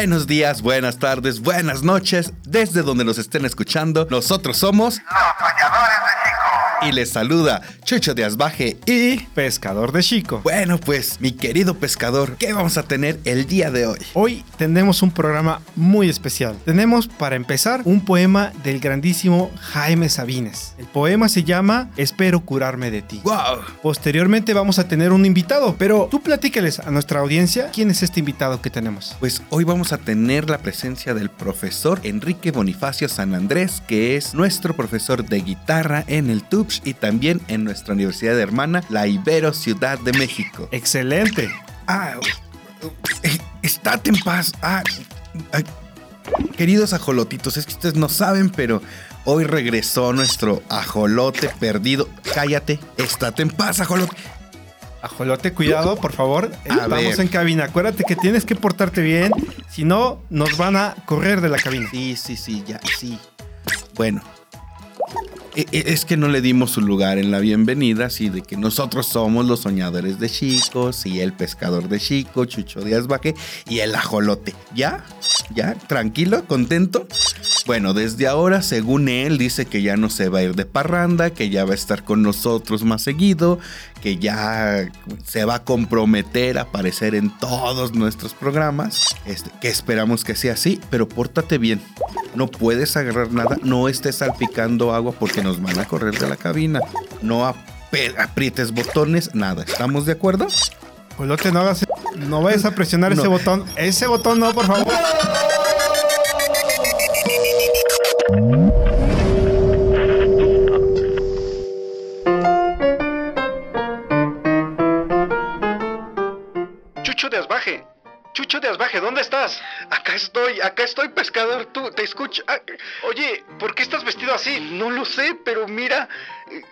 Buenos días, buenas tardes, buenas noches, desde donde nos estén escuchando. Nosotros somos Los soñadores de Chico. y les saluda Chucho de Asbaje y Pescador de Chico. bueno, pues mi querido pescador, ¿qué vamos a tener el día de hoy? Hoy tenemos un programa muy especial. Tenemos para empezar un poema del grandísimo Jaime Sabines. El poema se llama Espero curarme de ti. ¡Wow! Posteriormente vamos a tener un invitado, pero tú platícales a nuestra audiencia quién es este invitado que tenemos. Pues hoy vamos a tener la presencia del profesor Enrique Bonifacio San Andrés, que es nuestro profesor de guitarra en el TUPS y también en nuestra universidad hermana, la Ibero Ciudad de México. Excelente. Ah, eh, estate en paz. Ah, ah, queridos ajolotitos, es que ustedes no saben, pero hoy regresó nuestro ajolote perdido. Cállate, estate en paz, ajolote. Ajolote, cuidado, por favor. A Estamos ver. en cabina. Acuérdate que tienes que portarte bien. Si no, nos van a correr de la cabina. Sí, sí, sí, ya, sí. Bueno. E- e- Es que no le dimos su lugar en la bienvenida, así de que nosotros somos los soñadores de chicos y el pescador de chico, Chucho Díaz Baque y el ajolote. ¿Ya? ¿Ya? ¿Tranquilo? ¿Contento? Bueno, desde ahora, según él, dice que ya no se va a ir de parranda, que ya va a estar con nosotros más seguido, que ya se va a comprometer a aparecer en todos nuestros programas. Este, que esperamos que sea así, pero pórtate bien. No puedes agarrar nada, no estés salpicando agua porque nos van a correr de la cabina. No aprietes botones, nada. ¿Estamos de acuerdo? Ajolote, no hagas. No vayas a presionar ese botón. Ese botón no, por favor. Asbaje, ¿dónde estás? Acá estoy, acá estoy, pescador. Tú, te escucho. Ah, Oye, ¿por qué estás vestido así? no lo sé, pero mira,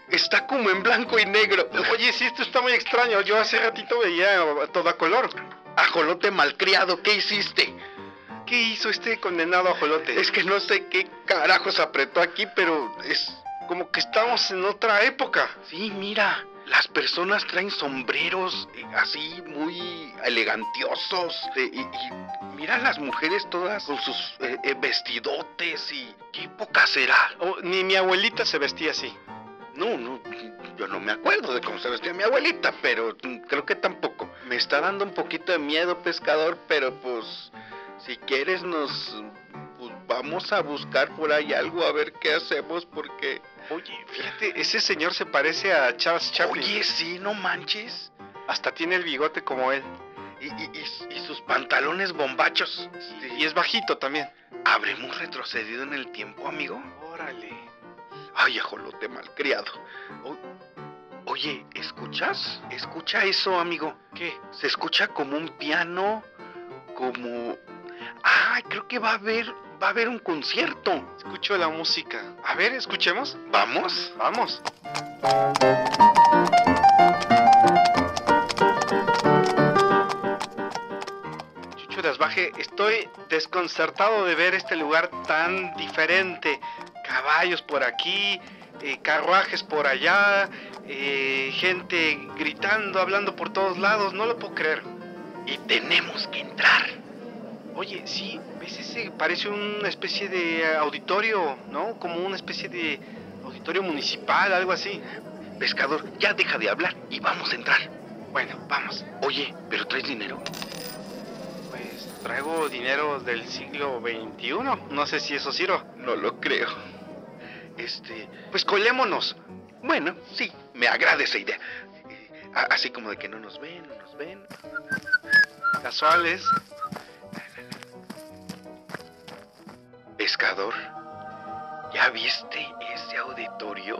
está como en blanco y negro. Oye, sí, esto está muy extraño. Yo hace ratito veía todo a color. Ajolote malcriado, ¿qué hiciste? ¿Qué hizo este condenado ajolote? Es que no sé qué carajos apretó aquí, pero es. como que estamos en otra época. Sí, mira, las personas traen sombreros eh, así muy elegantiosos. eh, y, y mira las mujeres todas con sus eh, eh, vestidotes y. ¿Qué época será? Oh, ni mi abuelita se vestía así. No, no, yo no me acuerdo de cómo se vestía mi abuelita, pero mm, creo que tampoco. Me está dando un poquito de miedo, pescador, pero pues si quieres nos pues, vamos a buscar por ahí algo a ver qué hacemos porque Oye, fíjate, ese señor se parece a Charles Chaplin. Oye, sí, no manches. Hasta tiene el bigote como él. Y, y- y- y sus pantalones bombachos. Sí. Y es bajito también. ¿Habremos retrocedido en el tiempo, amigo? Órale. Ay, ajolote malcriado. O- oye, ¿escuchas? Escucha eso, amigo. ¿Qué? Se escucha como un piano, como... Ay, creo que va a haber, va a haber un concierto. Escucho la música. A ver, escuchemos. ¿Vamos? Vamos. Asbaje, estoy desconcertado de ver este lugar tan diferente. Caballos por aquí, eh, carruajes por allá, eh, gente gritando, hablando por todos lados. No lo puedo creer. Y tenemos que entrar. Oye, sí, ¿ves ese? Parece una especie de auditorio, ¿no? Como una especie de auditorio municipal, algo así. Pescador, ya deja de hablar y vamos a entrar. Bueno, vamos. Oye, ¿pero traes dinero? Pues traigo dinero del siglo XXI. No sé si eso sirva. No lo creo. Este... Pues colémonos. Bueno, sí, me agrada esa idea. Eh, Así como de que no nos ven, no nos ven. Casuales. Pescador, ¿ya viste ese auditorio?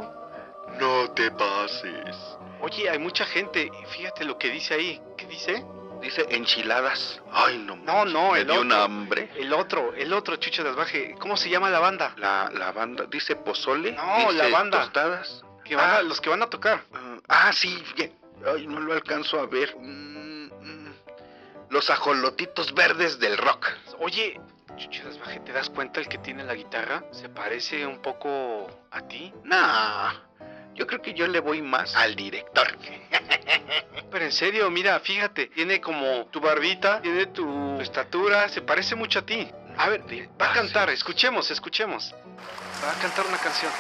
No te pases. Oye, hay mucha gente. Fíjate lo que dice ahí. ¿Qué dice? Dice enchiladas. Ay, no. No, no, me el dio un otro. hambre. El otro, el otro Chucho de Asbaje. ¿Cómo se llama la banda? La, la banda dice pozole. No, dice la banda. Tostadas. Que van a- Ah. los que van a tocar. Ah, ah, sí. Ay, no lo alcanzo a ver. Mm, mm. Los ajolotitos verdes del rock. Oye, Chucho de Asbaje, ¿te das cuenta el que tiene la guitarra? ¿Se parece un poco a ti? Nah, yo creo que yo le voy más al director. Pero en serio, mira, fíjate, tiene como tu barbita, tiene tu estatura, se parece mucho a ti. A ver, va a cantar, escuchemos, escuchemos. Va a cantar una canción.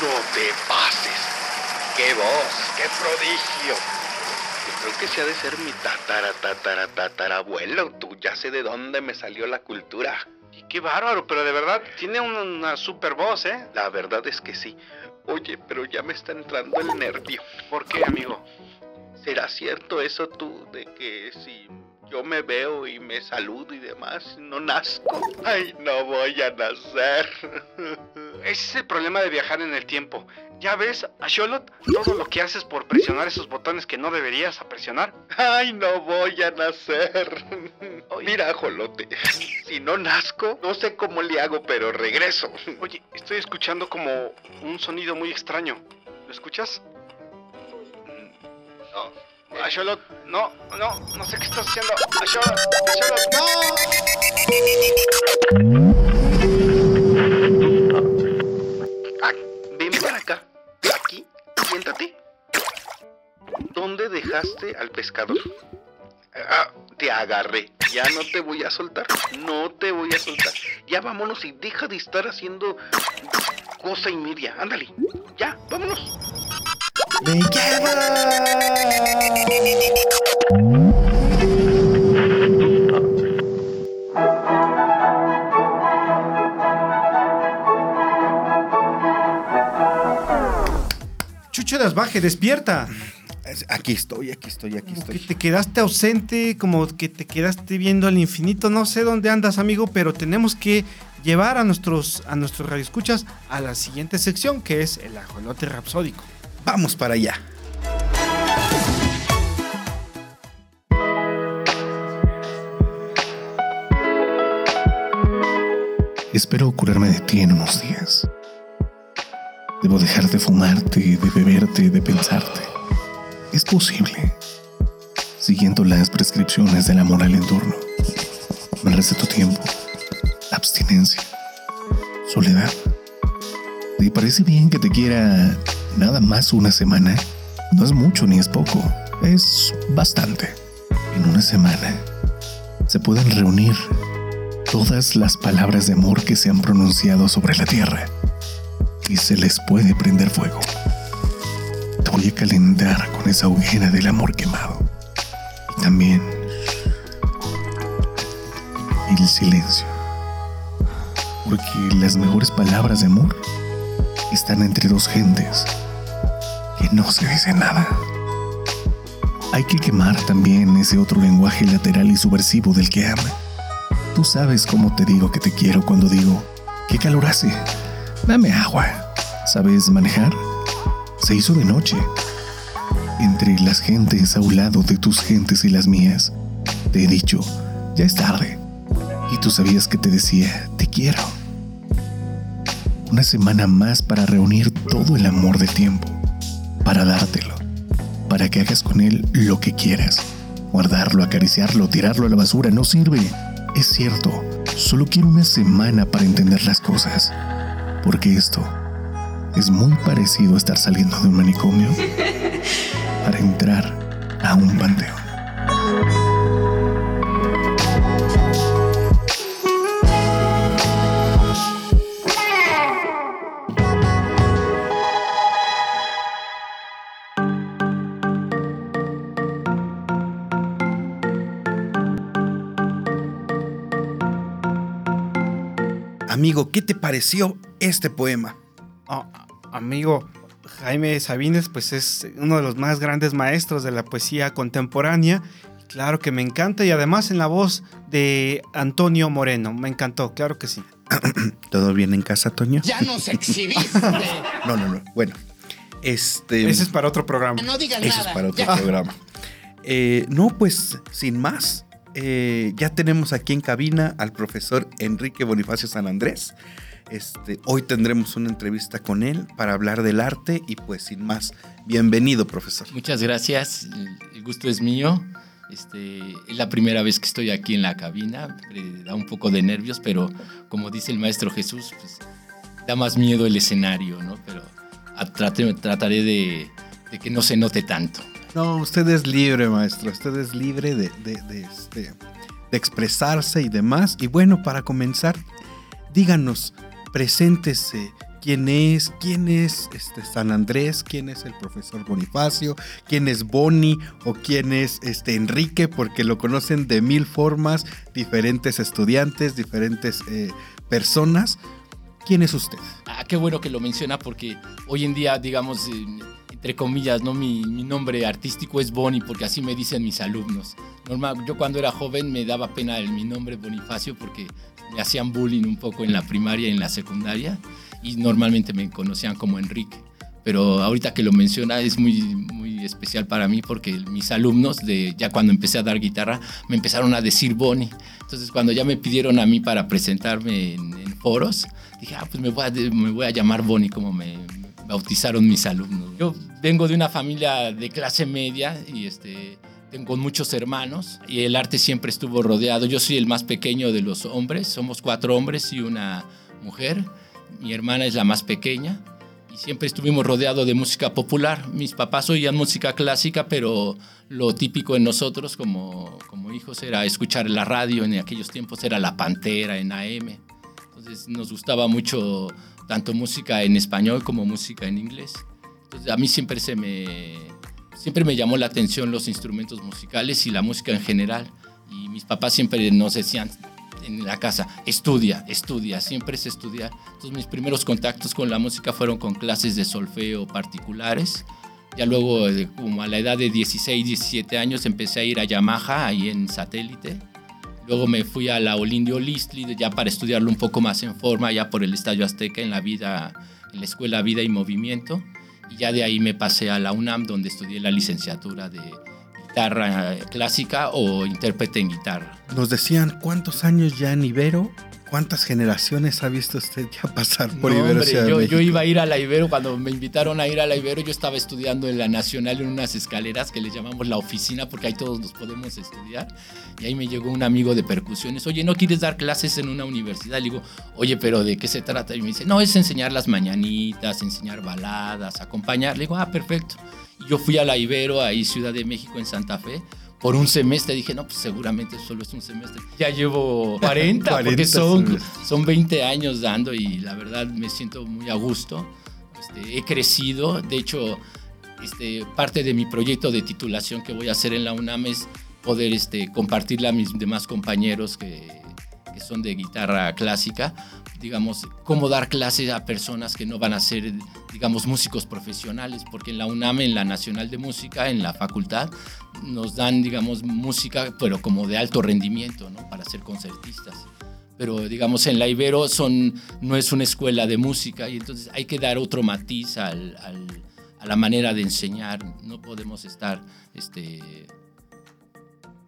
No te pases. ¡Qué voz! ¡Qué prodigio! Yo creo que se ha de ser mi tatara, tatara, tatarabuelo. Tú ya sé de dónde me salió la cultura. Y qué bárbaro, pero de verdad tiene una, una super voz, ¿eh? La verdad es que sí. Oye, pero ya me está entrando el nervio. ¿Por qué, amigo? ¿Será cierto eso tú de que si yo me veo y me saludo y demás, no nazco? Ay, no voy a nacer. Ese es el problema de viajar en el tiempo. Ya ves, a Sholot, todo lo que haces por presionar esos botones que no deberías a presionar. Ay, no voy a nacer. Mira, Jolote, si no nazco, no sé cómo le hago, pero regreso. Oye, estoy escuchando como un sonido muy extraño. ¿Lo escuchas? No. Asholot, no, no, no sé qué estás haciendo. Asholot, Asholot, Ah, ven para acá. Aquí, siéntate. ¿Dónde dejaste al pescador? Ah, te agarré. Ya no te voy a soltar. No te voy a soltar. Ya vámonos y deja de estar haciendo cosa y media. Ándale. Ya, vámonos. ¡Me lleva! Chucho de Asbaje, despierta. Aquí estoy, aquí estoy, aquí Como que estoy. te quedaste ausente, como que te quedaste viendo al infinito. No sé dónde andas, amigo, pero tenemos que llevar a nuestros, a nuestros radioescuchas a la siguiente sección, que es el ajolote rapsódico. Vamos para allá. Espero curarme de ti en unos días. Debo dejar de fumarte, de beberte, de pensarte. Es posible. Siguiendo las prescripciones de la moral en turno. Me receto tiempo, abstinencia, soledad. ¿Te parece bien que te quiera nada más una semana? No es mucho ni es poco, es bastante. En una semana se pueden reunir todas las palabras de amor que se han pronunciado sobre la tierra y se les puede prender fuego. Te voy a calentar con esa hoguera del amor quemado. Y también el silencio. Porque las mejores palabras de amor están entre dos gentes que no se dicen nada. Hay que quemar también ese otro lenguaje lateral y subversivo del que ama. Tú sabes cómo te digo que te quiero cuando digo, ¿qué calor hace? Dame agua. ¿Sabes manejar? Se hizo de noche. Entre las gentes a un lado de tus gentes y las mías, te he dicho, ya es tarde. Y tú sabías que te decía, te quiero. Una semana más para reunir todo el amor del tiempo, para dártelo, para que hagas con él lo que quieras. Guardarlo, acariciarlo, tirarlo a la basura no sirve. Es cierto, solo quiero una semana para entender las cosas. Porque esto es muy parecido a estar saliendo de un manicomio para entrar a un panteón. Amigo, ¿qué te pareció este poema? Oh, amigo, Jaime Sabines, pues es uno de los más grandes maestros de la poesía contemporánea. Claro que me encanta y además en la voz de Antonio Moreno. Me encantó, claro que sí. ¿Todo bien en casa, Toño? Ya nos exhibiste. No, no, no. Bueno, este. Ese es para otro programa. No digas Eso nada. es para otro Ya. programa. Eh, no, pues, sin más, eh, ya tenemos aquí en cabina al profesor Enrique Bonifacio San Andrés. Este, hoy tendremos una entrevista con él para hablar del arte y pues sin más, bienvenido profesor. Muchas gracias, el- gusto es mío. Este, es la primera vez que estoy aquí en la cabina, da un poco de nervios, pero como dice el maestro Jesús, pues, da más miedo el escenario, ¿no? Pero trataré de que no se note tanto. No, usted es libre, maestro, usted es libre de, de- de, este, de expresarse y demás. Y bueno, para comenzar, díganos, preséntese. ¿Quién es? ¿Quién es este San Andrés? ¿Quién es el profesor Bonifacio? ¿Quién es Boni? ¿O quién es este Enrique? Porque lo conocen de mil formas, diferentes estudiantes, diferentes eh, personas. ¿Quién es usted? Ah, qué bueno que lo menciona porque hoy en día, digamos, eh, entre comillas, ¿no? Mi, mi nombre artístico es Boni porque así me dicen mis alumnos. Normal, yo cuando era joven me daba pena el, mi nombre Bonifacio porque me hacían bullying un poco en la primaria y en la secundaria y normalmente me conocían como Enrique. Pero ahorita que lo menciona es muy, muy especial para mí porque mis alumnos, de, ya cuando empecé a dar guitarra, me empezaron a decir Boni. Entonces cuando ya me pidieron a mí para presentarme en, en foros, dije, ah, pues me voy a, me voy a llamar Boni como me bautizaron mis alumnos. Yo vengo de una familia de clase media y este, tengo muchos hermanos y el arte siempre estuvo rodeado. Yo soy el más pequeño de los hombres, somos cuatro hombres y una mujer. Mi hermana es la más pequeña y siempre estuvimos rodeados de música popular. Mis papás oían música clásica, pero lo típico en nosotros como, como hijos era escuchar la radio. En aquellos tiempos era La Pantera en AM. Entonces nos gustaba mucho tanto música en español como música en inglés. Entonces a mí siempre se me siempre me llamó la atención los instrumentos musicales y la música en general. Y mis papás siempre nos decían en la casa, estudia, estudia, siempre es estudiar. Entonces mis primeros contactos con la música fueron con clases de solfeo particulares. Ya luego, eh, como a la edad de 16, 17 años, empecé a ir a Yamaha, ahí en satélite. Luego me fui a la Olindio Listli ya para estudiarlo un poco más en forma, ya por el Estadio Azteca en la vida, en la escuela Vida y Movimiento. Y ya de ahí me pasé a la UNAM, donde estudié la licenciatura de guitarra clásica o intérprete en guitarra. Nos decían cuántos años ya en Ibero, ¿Cuántas generaciones ha visto usted ya pasar por No, Ibero hombre, de yo, yo iba a ir a la Ibero, cuando me invitaron a ir a la Ibero, yo estaba estudiando en la Nacional en unas escaleras que le llamamos la oficina, porque ahí todos nos podemos estudiar. Y ahí me llegó un amigo de percusiones, oye, ¿no quieres dar clases en una universidad? Le digo, oye, pero ¿de qué se trata? Y me dice, no, es enseñar las mañanitas, enseñar baladas, acompañar. Le digo, ah, perfecto. Y yo fui a la Ibero, ahí Ciudad de México, en Santa Fe. Por un semestre dije, no, pues seguramente solo es un semestre. Ya llevo 40, 40 porque son, son 20 años dando y la verdad me siento muy a gusto. Este, he crecido, de hecho, este, parte de mi proyecto de titulación que voy a hacer en la UNAM es poder este, compartirle a mis demás compañeros que, que son de guitarra clásica, digamos, cómo dar clases a personas que no van a ser, digamos, músicos profesionales, porque en la UNAM, en la Nacional de Música, en la facultad, nos dan, digamos, música, pero como de alto rendimiento, ¿no? Para ser concertistas pero digamos en la Ibero son, no es una escuela de música y entonces hay que dar otro matiz al- al- a la manera de enseñar. No podemos estar, este,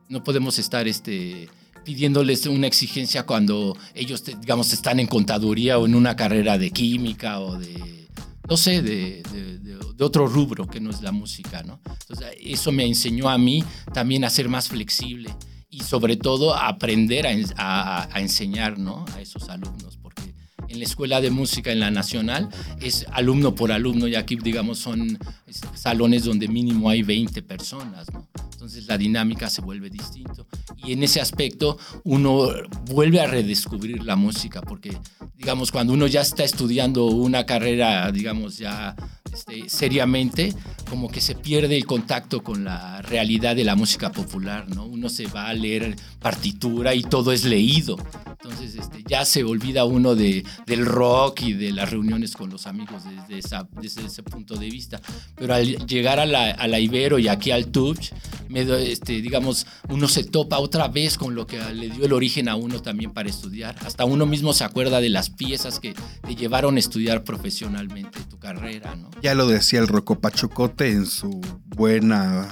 no podemos estar, este, pidiéndoles una exigencia cuando ellos, digamos, están en contaduría o en una carrera de química o de, no sé, de, de- de- otro rubro que no es la música, ¿no? Entonces, eso me enseñó a mí también a ser más flexible y sobre todo a aprender a, a- a enseñar, ¿no? A esos alumnos, porque en la escuela de música en la nacional es alumno por alumno y aquí, digamos, son es- salones donde mínimo hay 20 personas, ¿no? Entonces la dinámica se vuelve distinto. Y en ese aspecto uno vuelve a redescubrir la música, porque, digamos, cuando uno ya está estudiando una carrera, digamos, ya este, seriamente, como que se pierde el contacto con la realidad de la música popular, ¿no? Uno se va a leer partitura y todo es leído. Entonces este, ya se olvida uno de, del rock y de las reuniones con los amigos desde, ese punto de vista. Pero al llegar a la, Ibero y aquí al Touch, me este, digamos, uno se topa otra vez con lo que le dio el origen a uno también para estudiar. Hasta uno mismo se acuerda de las piezas que te llevaron a estudiar profesionalmente tu carrera, ¿no? Ya lo decía el Rocco Pachucote en su buena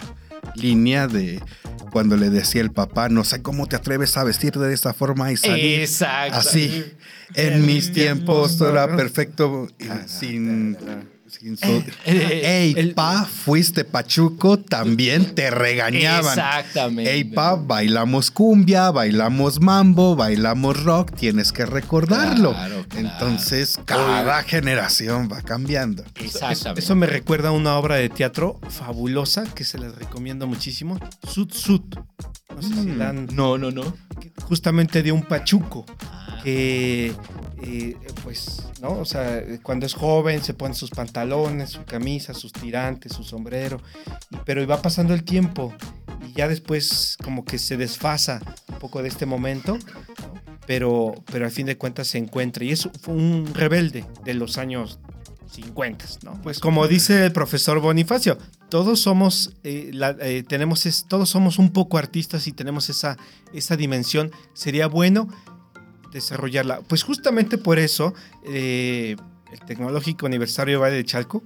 línea de cuando le decía el papá, no sé cómo te atreves a vestir de esta forma y salir Exacto. así. En mis tiempos todo era perfecto sin... sin so- Eh, Ey, pa, fuiste pachuco, también te regañaban. Exactamente. Ey, pa, bailamos cumbia, bailamos mambo, bailamos rock, tienes que recordarlo. Claro, claro. Entonces, cada generación va cambiando. Exactamente. Eso me recuerda a una obra de teatro fabulosa que se les recomiendo muchísimo. Sud Sud. No sé si Mm. la han- No, no, no. Justamente de un pachuco Ah, que, eh, pues, ¿no? O sea, cuando es joven se pone sus pantalones, su camisa, sus tirantes, su sombrero. y- pero va pasando el tiempo y ya después como que se desfasa un poco de este momento. ¿no? Pero, pero al fin de cuentas se encuentra. Y fue un rebelde de los años 50, ¿no? Pues como dice el profesor Bonifacio, todos somos, eh, la- eh, tenemos es- todos somos un poco artistas y tenemos esa, esa dimensión. Sería bueno desarrollarla. Pues justamente por eso eh, el Tecnológico Universitario Valle de Chalco,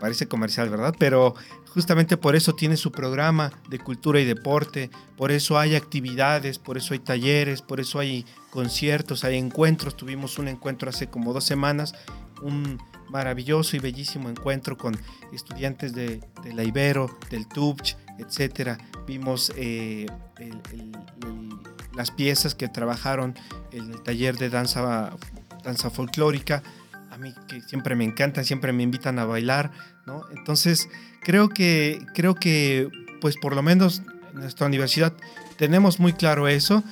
parece comercial, ¿verdad? Pero justamente por eso tiene su programa de cultura y deporte, por eso hay actividades, por eso hay talleres, por eso hay conciertos, hay encuentros. Tuvimos un encuentro hace como dos semanas, un maravilloso y bellísimo encuentro con estudiantes de, de la Ibero, del TUBCH, etcétera. Vimos eh, el- las piezas que trabajaron en el taller de danza, danza folclórica. A mí que siempre me encantan, siempre me invitan a bailar, ¿no? Entonces, creo que, creo que, pues por lo menos en nuestra universidad tenemos muy claro eso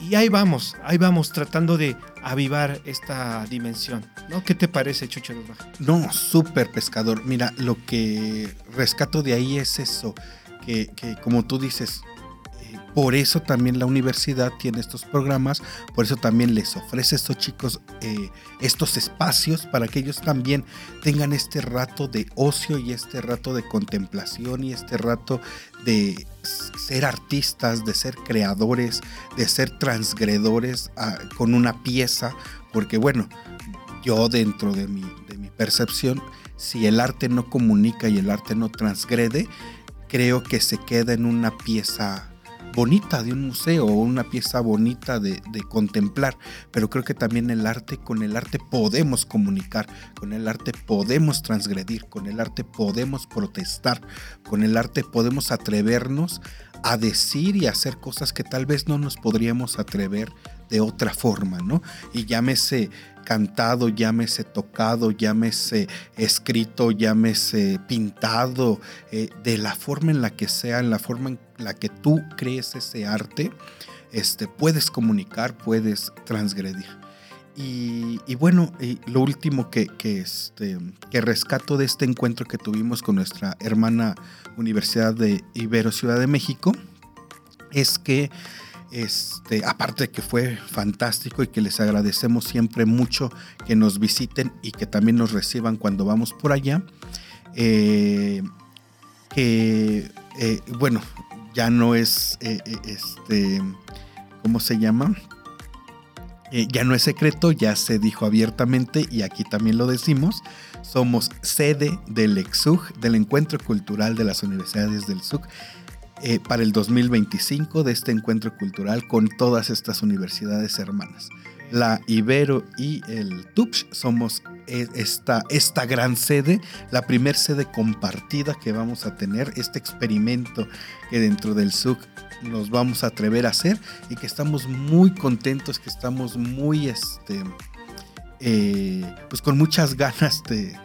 y ahí vamos, ahí vamos tratando de avivar esta dimensión, ¿no? ¿Qué te parece, Chucho? No, súper pescador. Mira, lo que rescato de ahí es eso, que, que como tú dices, por eso también la universidad tiene estos programas, por eso también les ofrece a estos chicos eh, estos espacios para que ellos también tengan este rato de ocio y este rato de contemplación y este rato de ser artistas, de ser creadores, de ser transgredores ah, con una pieza, porque bueno, yo dentro de mi, de mi percepción, si el arte no comunica y el arte no transgrede, creo que se queda en una pieza bonita de un museo o una pieza bonita de, de, contemplar, pero creo que también el arte, con el arte podemos comunicar, con el arte podemos transgredir, con el arte podemos protestar, con el arte podemos atrevernos a decir y hacer cosas que tal vez no nos podríamos atrever de otra forma, ¿no? Y llámese cantado, llámese tocado, llámese escrito, llámese pintado, eh, de la forma en la que sea, en la forma en la que tú crees ese arte, este, puedes comunicar, puedes transgredir. Y, bueno, lo último que, que, este, que rescato de este encuentro que tuvimos con nuestra hermana Universidad de Ibero Ciudad de México es que este, aparte de que fue fantástico y que les agradecemos siempre mucho que nos visiten y que también nos reciban cuando vamos por allá. Eh, que, eh, bueno, ya no es, eh, este, ¿cómo se llama? ya no es secreto, ya se dijo abiertamente y aquí también lo decimos. Somos sede del EXUG, del Encuentro Cultural de las Universidades del SUG eh, para el 2025 de este encuentro cultural con todas estas universidades hermanas. La Ibero y el TUPS somos eh, esta, esta gran sede, la primer sede compartida que vamos a tener, este experimento que dentro del SUC nos vamos a atrever a hacer y que estamos muy contentos, que estamos muy, este, eh, pues con muchas ganas de,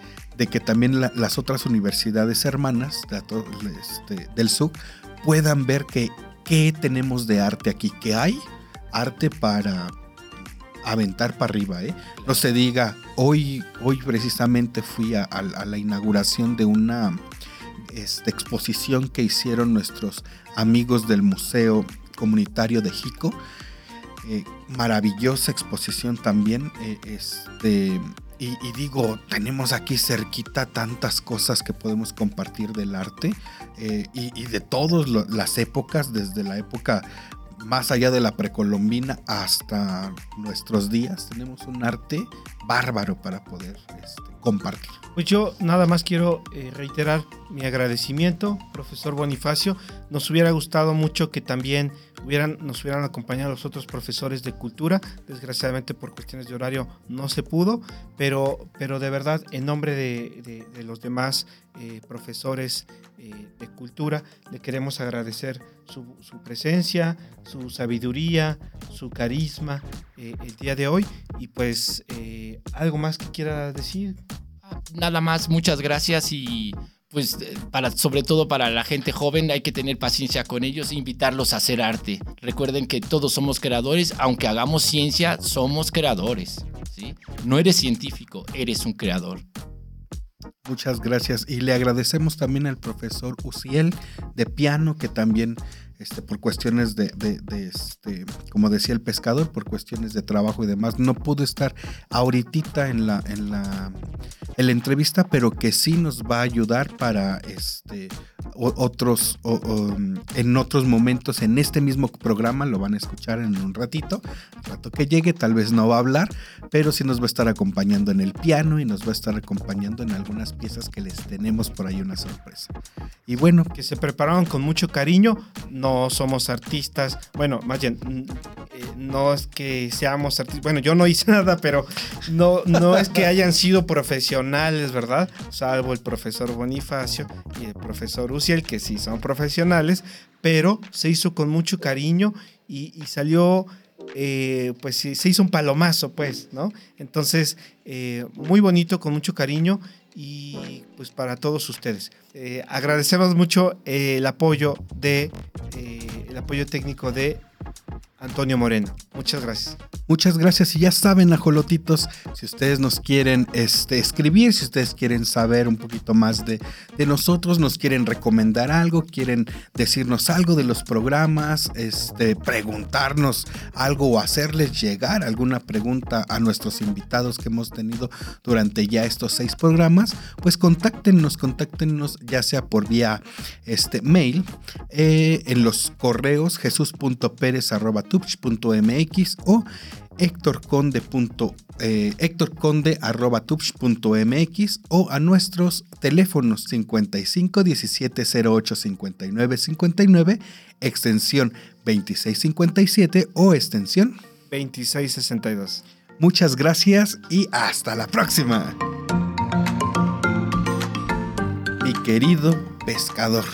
que también la, las otras universidades hermanas este, del SUC puedan ver que qué tenemos de arte aquí, que hay arte para aventar para arriba, ¿eh? No se diga, hoy, hoy precisamente fui a, la inauguración de una este, exposición que hicieron nuestros amigos del Museo Comunitario de Jico. Eh, maravillosa exposición también. Eh, este, y, digo, tenemos aquí cerquita tantas cosas que podemos compartir del arte eh, y, y, de todas las épocas, desde la época más allá de la precolombina hasta nuestros días. Tenemos un arte bárbaro para poder este, compartir. Pues yo nada más quiero eh, reiterar mi agradecimiento, profesor Bonifacio. Nos hubiera gustado mucho que también hubieran, nos hubieran acompañado los otros profesores de cultura. Desgraciadamente por cuestiones de horario no se pudo, pero, pero de verdad en nombre de, de, los demás eh, profesores eh, de cultura le queremos agradecer su, su, presencia, su sabiduría, su carisma eh, el día de hoy. Y pues algo más que quiera decir nada más, muchas gracias y pues para, sobre todo para la gente joven hay que tener paciencia con ellos e invitarlos a hacer arte. Recuerden que todos somos creadores, aunque hagamos ciencia, somos creadores. ¿sí? No eres científico, eres un creador. Muchas gracias y le agradecemos también al profesor Uciel de piano que también este, por cuestiones de, este, como decía el pescador, por cuestiones de trabajo y demás, no pudo estar ahorita en la, en la, en la entrevista, pero que sí nos va a ayudar para este, otros, en otros momentos, en este mismo programa, lo van a escuchar en un ratito, el rato que llegue, tal vez no va a hablar, pero sí nos va a estar acompañando en el piano y nos va a estar acompañando en algunas piezas que les tenemos por ahí una sorpresa. Y bueno, que se prepararon con mucho cariño, somos artistas, bueno, más bien, eh, no es que seamos artistas, bueno, yo no hice nada, pero no, no es que hayan sido profesionales, ¿verdad? Salvo el profesor Bonifacio y el profesor Uciel, que sí son profesionales, pero se hizo con mucho cariño y, y salió... Eh, pues se hizo un palomazo, pues, ¿no? Entonces, eh, muy bonito, con mucho cariño y pues para todos ustedes. Eh, agradecemos mucho el apoyo de eh, el apoyo técnico de Antonio Moreno. Muchas gracias. Muchas gracias y ya saben, ajolotitos, si ustedes nos quieren este, escribir, si ustedes quieren saber un poquito más de, de, nosotros, nos quieren recomendar algo, quieren decirnos algo de los programas, este, preguntarnos algo o hacerles llegar alguna pregunta a nuestros invitados que hemos tenido durante ya estos seis programas, pues contáctenos, contáctenos ya sea por vía este, mail, eh, en los correos jesus.perez.tupch.mx o hectorconde.com eh, o a nuestros teléfonos 55 17 08 59 59, extensión 2657 o extensión 2662. Muchas gracias y hasta la próxima. Mi querido pescador,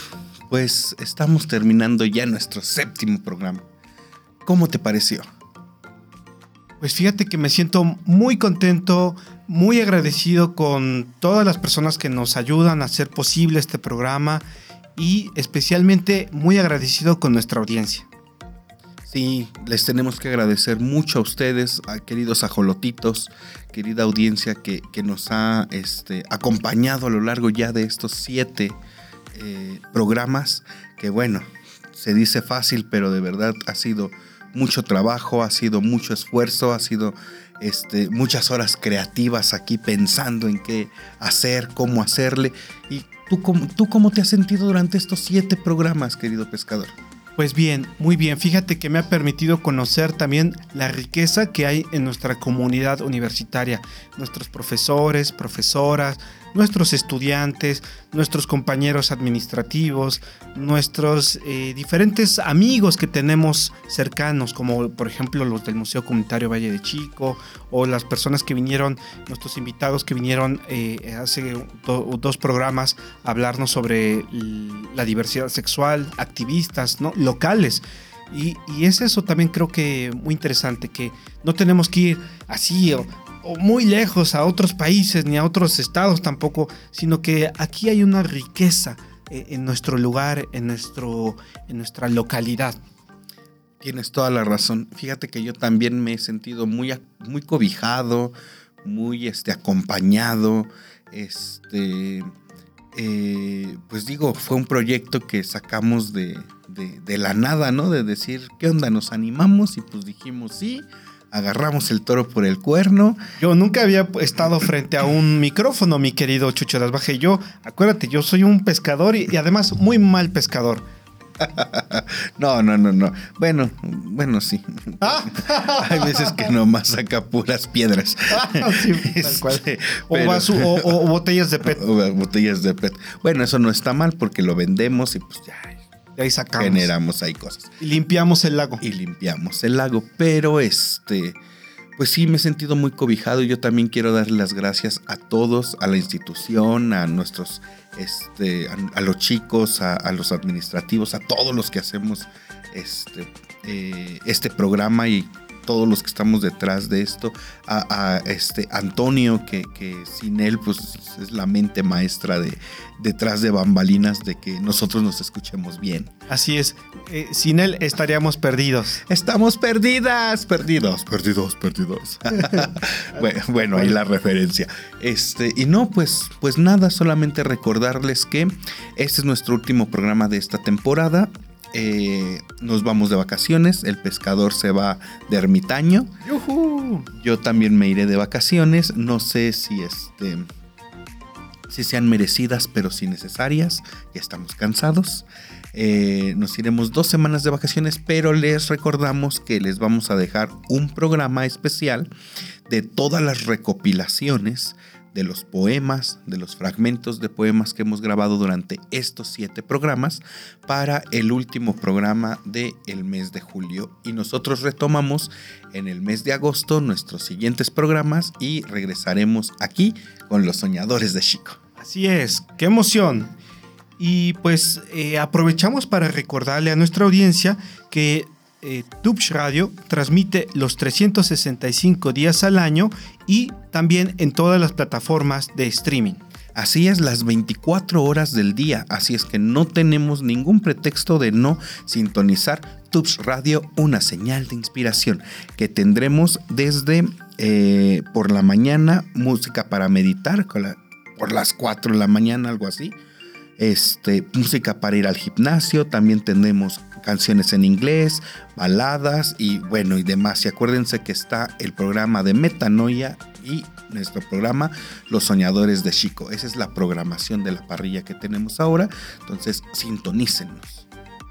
pues estamos terminando ya nuestro séptimo programa. ¿Cómo te pareció? Pues fíjate que me siento muy contento, muy agradecido con todas las personas que nos ayudan a hacer posible este programa y especialmente muy agradecido con nuestra audiencia. Sí, les tenemos que agradecer mucho a ustedes, a queridos ajolotitos, querida audiencia que, que nos ha este, acompañado a lo largo ya de estos siete eh, programas, que bueno, se dice fácil, pero de verdad ha sido mucho trabajo, ha sido mucho esfuerzo, ha sido este, muchas horas creativas aquí pensando en qué hacer, cómo hacerle. ¿Y tú, cómo- tú cómo te has sentido durante estos siete programas, querido pescador? Pues bien, muy bien. Fíjate que me ha permitido conocer también la riqueza que hay en nuestra comunidad universitaria. Nuestros profesores, profesoras, nuestros estudiantes, nuestros compañeros administrativos, nuestros eh, diferentes amigos que tenemos cercanos, como por ejemplo los del Museo Comunitario Valle de Chico, o las personas que vinieron, nuestros invitados que vinieron eh, hace do- dos programas a hablarnos sobre la diversidad sexual, activistas ¿no? locales. Y, y es eso también creo que muy interesante, que no tenemos que ir así o, muy lejos a otros países ni a otros estados tampoco, sino que aquí hay una riqueza eh, en nuestro lugar, en, nuestro, en nuestra localidad. Tienes toda la razón. Fíjate que yo también me he sentido muy, muy cobijado, muy este, acompañado. Este, eh, pues digo, fue un proyecto que sacamos de, de- de la nada, ¿no? De decir, ¿qué onda? Nos animamos y pues dijimos sí. Agarramos el toro por el cuerno. Yo nunca había estado frente a un micrófono, mi querido Chucho Las Baje. Yo, acuérdate, yo soy un pescador y, y además muy mal pescador. No, no, no, no. Bueno, bueno, sí. Hay veces que nomás saca puras piedras. Sí, tal cual. Este, O, pero- vaso- o- o- o botellas de PET. O botellas de PET. Bueno, eso no está mal porque lo vendemos y pues ya De ahí sacamos. generamos ahí cosas. Y limpiamos el lago. Y limpiamos el lago. Pero este, pues sí me he sentido muy cobijado. Yo también quiero darle las gracias a todos, a la institución, a nuestros, este, a, a los chicos, a, a los administrativos, a todos los que hacemos este, eh, este programa y todos los que estamos detrás de esto, a, a, este Antonio, que, que sin él pues es la mente maestra de detrás de bambalinas de que nosotros nos escuchemos bien. Así es. Eh, sin él estaríamos perdidos. Estamos perdidas, perdidos, perdidos, perdidos. bueno, bueno, ahí la referencia. Este, y no, pues, pues nada, solamente recordarles que este es nuestro último programa de esta temporada. Eh, nos vamos de vacaciones, el pescador se va de ermitaño. Yo también me iré de vacaciones. No sé si este. Si sean merecidas, pero si necesarias. Ya estamos cansados. Eh, nos iremos dos semanas de vacaciones, pero les recordamos que les vamos a dejar un programa especial de todas las recopilaciones de los poemas, de los fragmentos de poemas que hemos grabado durante estos siete programas para el último programa del el mes de julio. Y nosotros retomamos en el mes de agosto nuestros siguientes programas y regresaremos aquí con los soñadores de Chico. Así es, qué emoción. Y pues eh, aprovechamos para recordarle a nuestra audiencia que eh, Radio transmite los 365 días al año y también en todas las plataformas de streaming. Así es, las 24 horas del día. Así es que no tenemos ningún pretexto de no sintonizar Tubes Radio, una señal de inspiración que tendremos desde eh, por la mañana, música para meditar, por las 4 de la mañana, algo así. Este, música para ir al gimnasio, también tenemos canciones en inglés, baladas y bueno y demás. Y acuérdense que está el programa de Metanoia y nuestro programa Los Soñadores de Chico. Esa es la programación de la parrilla que tenemos ahora. Entonces, sintonícenos.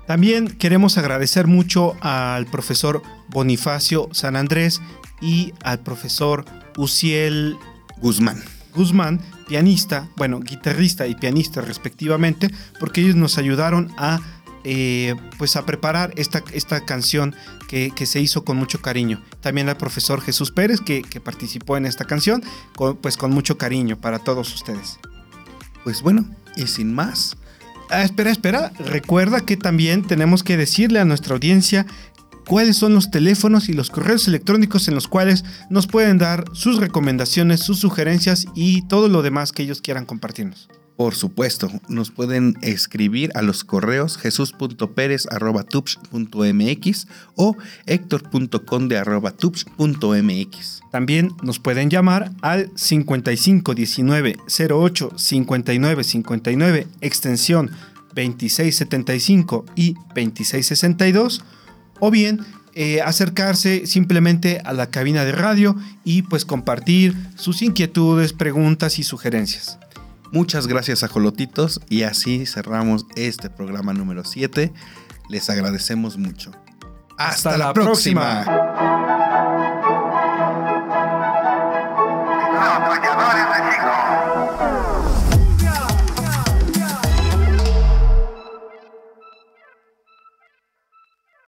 También queremos agradecer mucho al profesor Bonifacio San Andrés, y al profesor Uciel Guzmán. Guzmán, pianista, bueno, guitarrista y pianista respectivamente, porque ellos nos ayudaron a, eh, pues a preparar esta, esta canción que, que se hizo con mucho cariño. También al profesor Jesús Pérez, que, participó en esta canción, pues con mucho cariño para todos ustedes. Pues bueno, y sin más, Ah, espera, espera. Recuerda que también tenemos que decirle a nuestra audiencia cuáles son los teléfonos y los correos electrónicos en los cuales nos pueden dar sus recomendaciones, sus sugerencias y todo lo demás que ellos quieran compartirnos. Por supuesto, nos pueden escribir a los correos jesus.perez.tupsh.mx o hector.conde.tupsh.mx. También nos pueden llamar al 55 19 08 59 59 extensión 2675 y 2662 o bien eh, acercarse simplemente a la cabina de radio y pues compartir sus inquietudes, preguntas y sugerencias. Muchas gracias a Jolotitos y así cerramos este programa número 7. Les agradecemos mucho. Hasta la próxima.